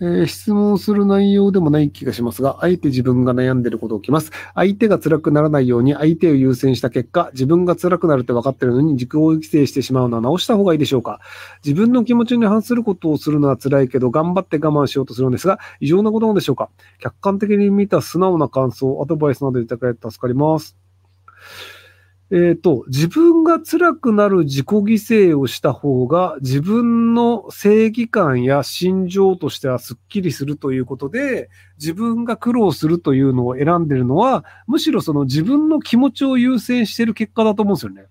えー、質問する内容でもない気がしますが、あえて自分が悩んでいることを起きます。相手が辛くならないように相手を優先した結果、自分が辛くなるって分かってるのに自己規制してしまうのは直した方がいいでしょうか？自分の気持ちに反することをするのは辛いけど、頑張って我慢しようとするんですが、異常なことなんでしょうか？客観的に見た素直な感想、アドバイスなどいただけ助かります。えっ、ー、と、自分が辛くなる自己犠牲をした方が自分の正義感や心情としてはスッキリするということで、自分が苦労するというのを選んでるのは、むしろその自分の気持ちを優先してる結果だと思うんですよね。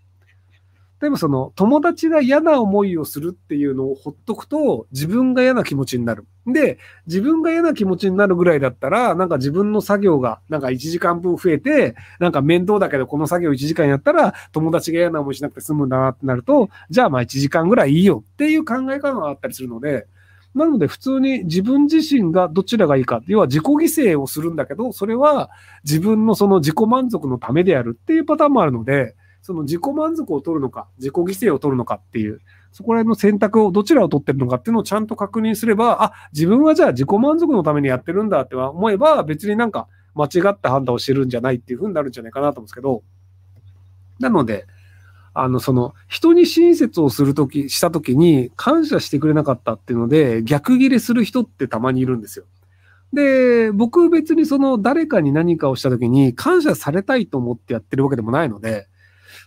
でもその友達が嫌な思いをするっていうのをほっとくと自分が嫌な気持ちになる。で、自分が嫌な気持ちになるぐらいだったら、なんか自分の作業がなんか1時間分増えて、なんか面倒だけどこの作業1時間やったら友達が嫌な思いしなくて済むんだなってなると、じゃあまあ1時間ぐらいいいよっていう考え方があったりするので、なので普通に自分自身がどちらがいいか。要は自己犠牲をするんだけど、それは自分のその自己満足のためであるっていうパターンもあるので、その自己満足を取るのか、自己犠牲を取るのかっていう、そこら辺の選択をどちらを取ってるのかっていうのをちゃんと確認すれば、あ、自分はじゃあ自己満足のためにやってるんだって思えば、別になんか間違った判断をしてるんじゃないっていうふうになるんじゃないかなと思うんですけど、なので、あの、その、人に親切をするとき、したときに感謝してくれなかったっていうので、逆ギレする人ってたまにいるんですよ。で、僕別にその誰かに何かをしたときに感謝されたいと思ってやってるわけでもないので、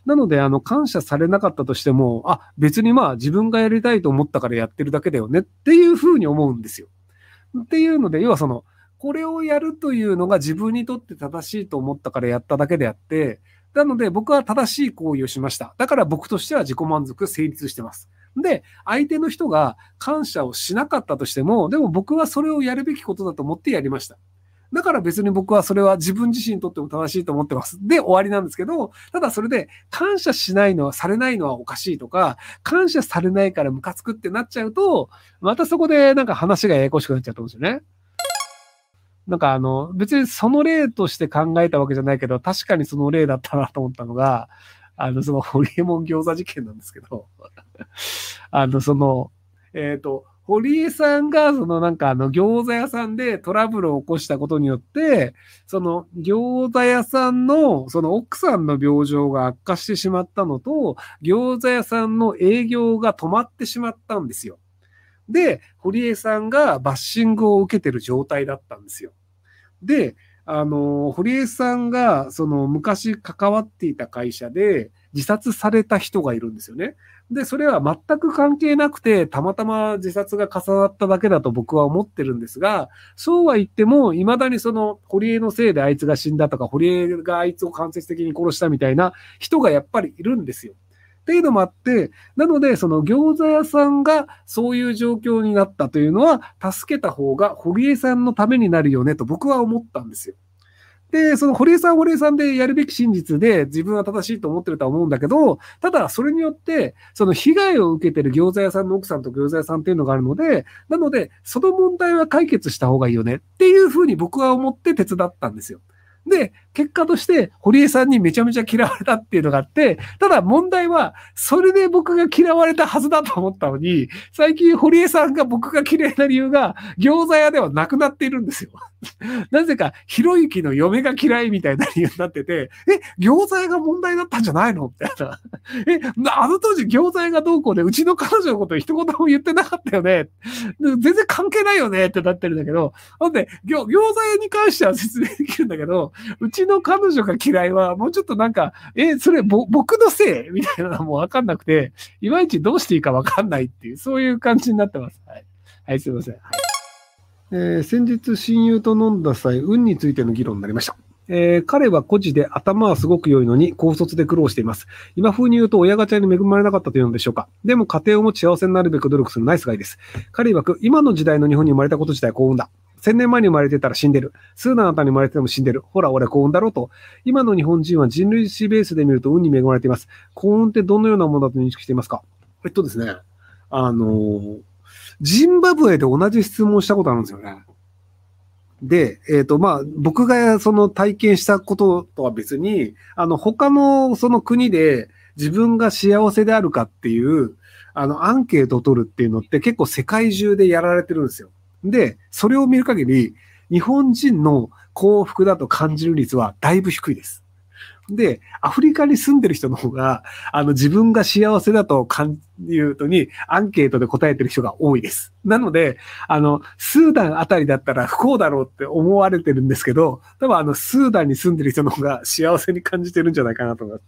なので、あの、感謝されなかったとしても、あ、別にまあ自分がやりたいと思ったからやってるだけだよねっていうふうに思うんですよ。っていうので、要はその、これをやるというのが自分にとって正しいと思ったからやっただけであって、なので僕は正しい行為をしました。だから僕としては自己満足成立してます。で、相手の人が感謝をしなかったとしても、でも僕はそれをやるべきことだと思ってやりました。だから別に僕はそれは自分自身にとっても正しいと思ってます。で、終わりなんですけど、ただそれで感謝しないのは、されないのはおかしいとか、感謝されないからムカつくってなっちゃうと、またそこでなんか話がややこしくなっちゃうと思うんですよね。なんかあの、別にその例として考えたわけじゃないけど、確かにその例だったなと思ったのが、あの、そのホリエモン餃子事件なんですけど、あの、その、えっ、ー、と、堀江さんが、そのなんかあの餃子屋さんでトラブルを起こしたことによって、その餃子屋さんのその奥さんの病状が悪化してしまったのと、餃子屋さんの営業が止まってしまったんですよ。で、堀江さんがバッシングを受けてる状態だったんですよ。で、あの、堀江さんが、その昔関わっていた会社で自殺された人がいるんですよね。で、それは全く関係なくて、たまたま自殺が重なっただけだと僕は思ってるんですが、そうは言っても、未だにその、堀江のせいであいつが死んだとか、堀江があいつを間接的に殺したみたいな人がやっぱりいるんですよ。っていうのもあって、なので、その餃子屋さんがそういう状況になったというのは、助けた方が堀江さんのためになるよねと僕は思ったんですよ。で、その堀江さん堀江さんでやるべき真実で自分は正しいと思ってるとは思うんだけど、ただそれによって、その被害を受けてる餃子屋さんの奥さんと餃子屋さんっていうのがあるので、なので、その問題は解決した方がいいよねっていうふうに僕は思って手伝ったんですよ。で、結果として、堀江さんにめちゃめちゃ嫌われたっていうのがあって、ただ問題は、それで僕が嫌われたはずだと思ったのに、最近堀江さんが僕が嫌いな理由が、餃子屋ではなくなっているんですよ。なぜか、ひろゆきの嫁が嫌いみたいな理由になってて、え、餃子屋が問題だったんじゃないの？みたいな。え、あの当時餃子屋がどうこうで、うちの彼女のこと一言も言ってなかったよね。全然関係ないよねってなってるんだけど、なんで、餃子屋に関しては説明できるんだけど、うちちの彼女が嫌いは、もうちょっとなんか、え、それぼ僕のせい？みたいなのもわかんなくて、いまいちどうしていいかわかんないっていう、そういう感じになってます。はい。はい、すいません。はいえー、先日親友と飲んだ際、運についての議論になりました。えー、彼は孤児で頭はすごく良いのに高卒で苦労しています。今風に言うと親ガチャに恵まれなかったというのでしょうか。でも家庭を持ち幸せになるべく努力するナイスガイです。彼曰く今の時代の日本に生まれたこと自体幸運だ。千年前に生まれてたら死んでる。数年後に生まれてても死んでる。ほら、俺幸運だろうと。今の日本人は人類史ベースで見ると運に恵まれています。幸運ってどのようなものだと認識していますか？えっとですね。あの、ジンバブエで同じ質問したことあるんですよね。で、えっ、ー、と、まあ、僕がその体験したこととは別に、あの、他のその国で自分が幸せであるかっていう、あの、アンケートを取るっていうのって結構世界中でやられてるんですよ。で、それを見る限り、日本人の幸福だと感じる率はだいぶ低いです。で、アフリカに住んでる人の方が、あの、自分が幸せだと感じるとに、アンケートで答えてる人が多いです。なので、あの、スーダンあたりだったら不幸だろうって思われてるんですけど、多分あの、スーダンに住んでる人の方が幸せに感じてるんじゃないかなと思います。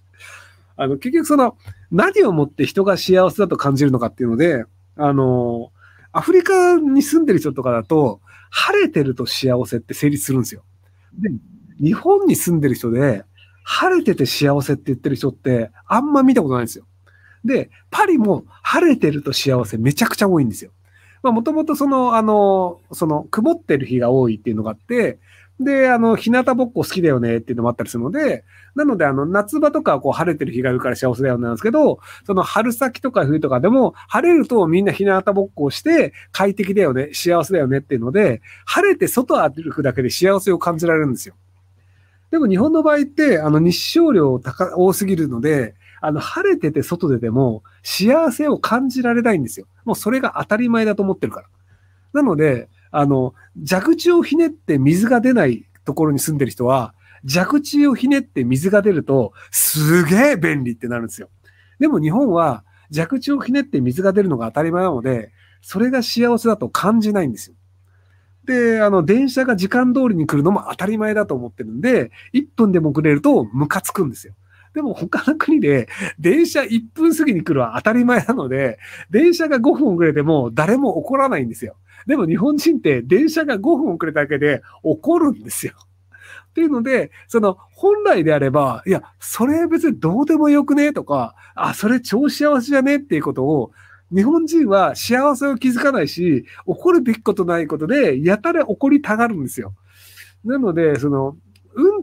あの、結局その、何をもって人が幸せだと感じるのかっていうので、あの、アフリカに住んでる人とかだと、晴れてると幸せって成立するんですよ。で、日本に住んでる人で、晴れてて幸せって言ってる人ってあんま見たことないんですよ。で、パリも晴れてると幸せめちゃくちゃ多いんですよ。まあもともとその、あの、その曇ってる日が多いっていうのがあって、で、あの、日向ぼっこ好きだよねっていうのもあったりするので、なので、あの、夏場とかこう晴れてる日があるから幸せだよねなんですけど、その春先とか冬とかでも、晴れるとみんな日向ぼっこをして快適だよね、幸せだよねっていうので、晴れて外歩くだけで幸せを感じられるんですよ。でも日本の場合って、あの日照量高、多すぎるので、あの、晴れてて外ででも幸せを感じられないんですよ。もうそれが当たり前だと思ってるから。なので、あの、蛇口をひねって水が出ないところに住んでる人は、蛇口をひねって水が出ると、すげえ便利ってなるんですよ。でも日本は蛇口をひねって水が出るのが当たり前なので、それが幸せだと感じないんですよ。で、あの、電車が時間通りに来るのも当たり前だと思ってるんで、1分でも遅れるとムカつくんですよ。でも他の国で電車1分過ぎに来るは当たり前なので、電車が5分遅れても誰も怒らないんですよ。でも日本人って電車が5分遅れただけで怒るんですよ。っていうので、その本来であれば、いや、それ別にどうでもよくね？とか、あ、それ超幸せじゃね？っていうことを日本人は幸せを気づかないし、怒るべきことないことで、やたら怒りたがるんですよ。なので、その、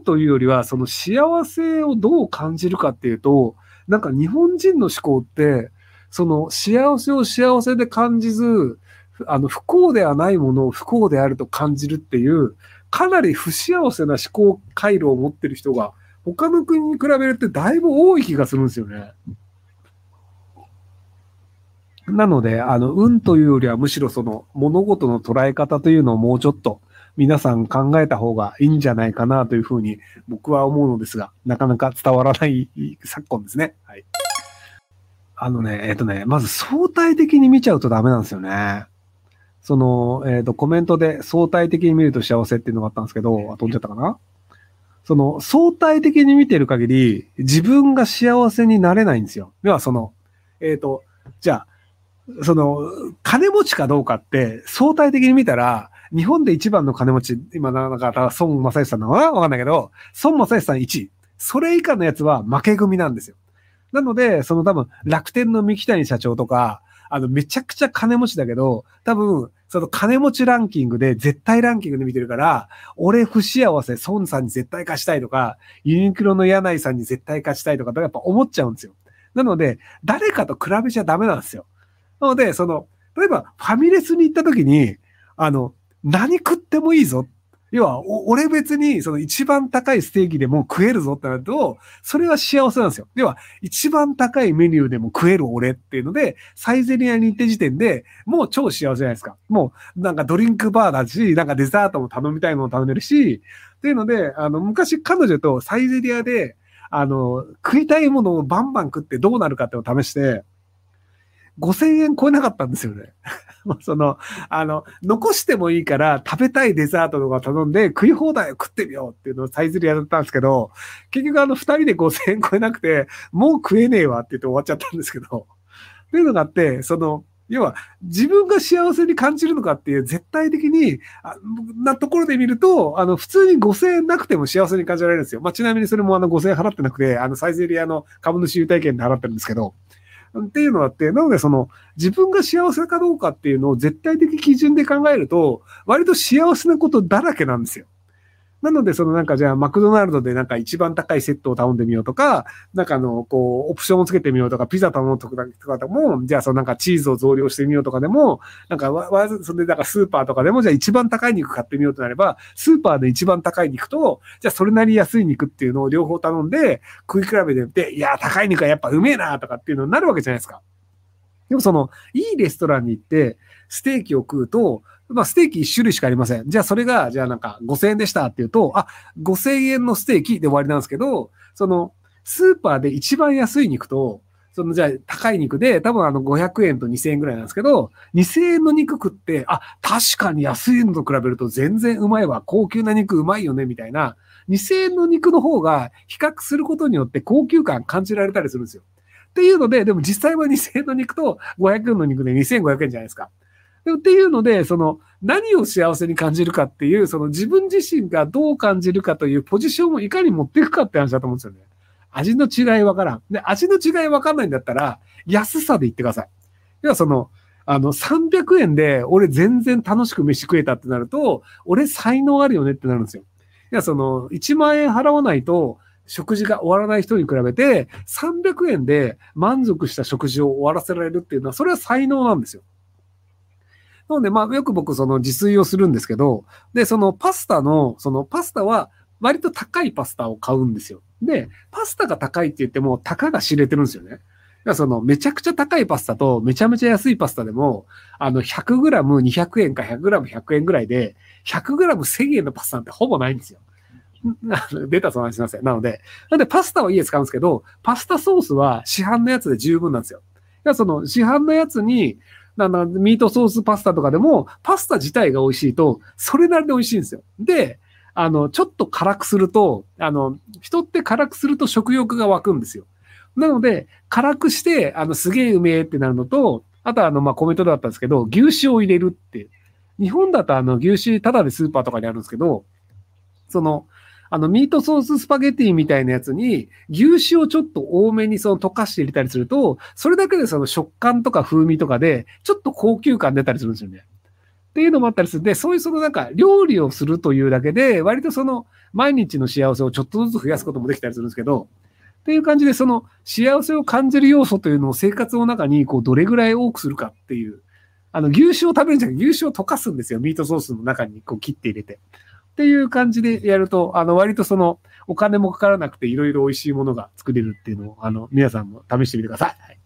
運というよりは、その幸せをどう感じるかっていうと、なんか日本人の思考って、その幸せを幸せで感じず、あの、不幸ではないものを不幸であると感じるっていう、かなり不幸せな思考回路を持ってる人が、他の国に比べるとだいぶ多い気がするんですよね。なので、あの、運というよりはむしろその物事の捉え方というのをもうちょっと皆さん考えた方がいいんじゃないかなというふうに僕は思うのですが、なかなか伝わらない昨今ですね。はい。あのね、えっ、ー、とね、まず相対的に見ちゃうとダメなんですよね。その、えっ、ー、と、コメントで相対的に見ると幸せっていうのがあったんですけど、飛んじゃったかな？その、相対的に見てる限り、自分が幸せになれないんですよ。では、その、えっ、ー、と、じゃあ、その、金持ちかどうかって、相対的に見たら、日本で一番の金持ち、今なんか、孫正義さんなのかなわかんないけど、孫正義さん1位。それ以下のやつは負け組なんですよ。なので、その多分、楽天の三木谷社長とか、あの、めちゃくちゃ金持ちだけど、多分、その金持ちランキングで、絶対ランキングで見てるから、俺不幸せ、孫さんに絶対勝ちたいとか、ユニクロの柳井さんに絶対勝ちたいとか、やっぱ思っちゃうんですよ。なので、誰かと比べちゃダメなんですよ。なので、その、例えばファミレスに行った時に、あの、何食ってもいいぞ。要は、俺別にその一番高いステーキでも食えるぞってなると、それは幸せなんですよ。要は、一番高いメニューでも食える俺っていうので、サイゼリアに行った時点でもう超幸せじゃないですか。もう、なんかドリンクバーだし、なんかデザートも頼みたいのも頼めるし、っていうので、あの、昔彼女とサイゼリアで、あの、食いたいものをバンバン食ってどうなるかってを試して、5000円超えなかったんですよね。その、あの、残してもいいから食べたいデザートとか頼んで食い放題を食ってみようっていうのをサイズでやったんですけど、結局あの二人で5000円超えなくて、もう食えねえわって言って終わっちゃったんですけど、っていうのがあって、その、要は自分が幸せに感じるのかっていう絶対的に、なところで見ると、あの、普通に5000円なくても幸せに感じられるんですよ。まあ、ちなみにそれもあの5000円払ってなくて、あの、サイゼリアの株主優待券で払ってるんですけど、っていうのがあって、なのでその自分が幸せかどうかっていうのを絶対的基準で考えると、割と幸せなことだらけなんですよ。なので、そのなんかじゃあ、マクドナルドでなんか一番高いセットを頼んでみようとか、なんかあの、こう、オプションをつけてみようとか、ピザ頼むとかでも、じゃあそのなんかチーズを増量してみようとかでも、なんかわ、わ、それでなんかスーパーとかでも、じゃあ一番高い肉買ってみようとなれば、スーパーで一番高い肉と、じゃあそれなり安い肉っていうのを両方頼んで、食い比べてみて、いや、高い肉はやっぱうめえなとかっていうのになるわけじゃないですか。でもその、いいレストランに行って、ステーキを食うと、まあ、ステーキ1種類しかありません。じゃあ、それが、じゃあなんか5000円でしたっていうと、あ、5000円のステーキで終わりなんですけど、その、スーパーで一番安い肉と、そのじゃあ高い肉で、多分あの500円と2000円ぐらいなんですけど、2000円の肉食って、あ、確かに安いのと比べると全然うまいわ。高級な肉うまいよね、みたいな。2000円の肉の方が比較することによって高級感感じられたりするんですよ。っていうので、でも実際は2000円の肉と500円の肉で2500円じゃないですか。っていうので、その何を幸せに感じるかっていう、その自分自身がどう感じるかというポジションをいかに持っていくかって話だと思うんですよね。味の違いわからん。で、味の違いわかんないんだったら、安さで言ってください。要はその、あの、300円で俺全然楽しく飯食えたってなると、俺才能あるよねってなるんですよ。いや、その、1万円払わないと、食事が終わらない人に比べて、300円で満足した食事を終わらせられるっていうのは、それは才能なんですよ。なので、まあ、よく僕、その自炊をするんですけど、で、そのパスタの、そのパスタは、割と高いパスタを買うんですよ。で、パスタが高いって言っても、たかが知れてるんですよね。その、めちゃくちゃ高いパスタと、めちゃめちゃ安いパスタでも、あの、100g200 円か 100g100 円ぐらいで、100g1000 円のパスタなんてほぼないんですよ。出たその話しません。なので、なんでパスタは家使うんですけど、パスタソースは市販のやつで十分なんですよ。その市販のやつに、なんだ、ミートソースパスタとかでも、パスタ自体が美味しいと、それなりで美味しいんですよ。で、あの、ちょっと辛くすると、あの、人って辛くすると食欲が湧くんですよ。なので、辛くして、あの、すげえうめえってなるのと、あとはあの、ま、コメントだったんですけど、牛脂を入れるって。日本だとあの、牛脂ただでスーパーとかにあるんですけど、その、あの、ミートソーススパゲティみたいなやつに、牛脂をちょっと多めにその溶かして入れたりすると、それだけでその食感とか風味とかで、ちょっと高級感出たりするんですよね。っていうのもあったりするんで、そういうそのなんか料理をするというだけで、割とその毎日の幸せをちょっとずつ増やすこともできたりするんですけど、っていう感じで、その幸せを感じる要素というのを生活の中にこうどれぐらい多くするかっていう、あの牛脂を食べるんじゃなくて牛脂を溶かすんですよ。ミートソースの中にこう切って入れて。っていう感じでやると、あの割とそのお金もかからなくていろいろ美味しいものが作れるっていうのを、あの皆さんも試してみてください。はい